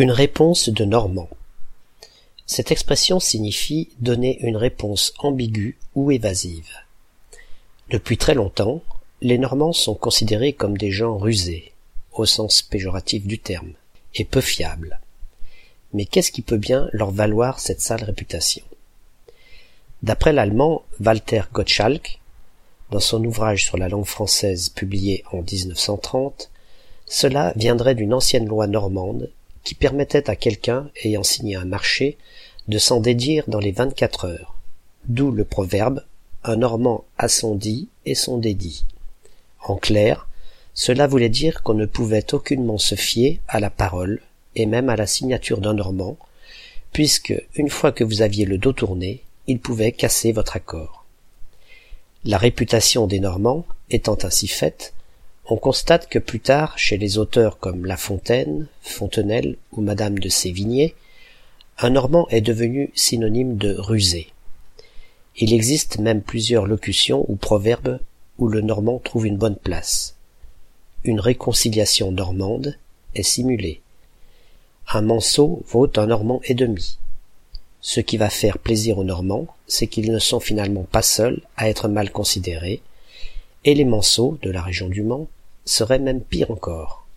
Une réponse de Normand. Cette expression signifie donner une réponse ambiguë ou évasive. Depuis très longtemps, les Normands sont considérés comme des gens rusés, au sens péjoratif du terme, et peu fiables. Mais qu'est-ce qui peut bien leur valoir cette sale réputation? D'après l'allemand Walter Gottschalk, dans son ouvrage sur la langue française publié en 1930, cela viendrait d'une ancienne loi normande qui permettait à quelqu'un ayant signé un marché de s'en dédire dans les vingt-quatre heures, d'où le proverbe un Normand a son dit et son dédit. En clair, cela voulait dire qu'on ne pouvait aucunement se fier à la parole et même à la signature d'un Normand, puisque, une fois que vous aviez le dos tourné, il pouvait casser votre accord. La réputation des Normands étant ainsi faite, on constate que plus tard, chez les auteurs comme La Fontaine, Fontenelle ou Madame de Sévigné, un Normand est devenu synonyme de rusé. Il existe même plusieurs locutions ou proverbes où le Normand trouve une bonne place. Une réconciliation normande est simulée. Un manceau vaut un Normand et demi. Ce qui va faire plaisir aux Normands, c'est qu'ils ne sont finalement pas seuls à être mal considérés, et les manceaux de la région du Mans serait même pire encore.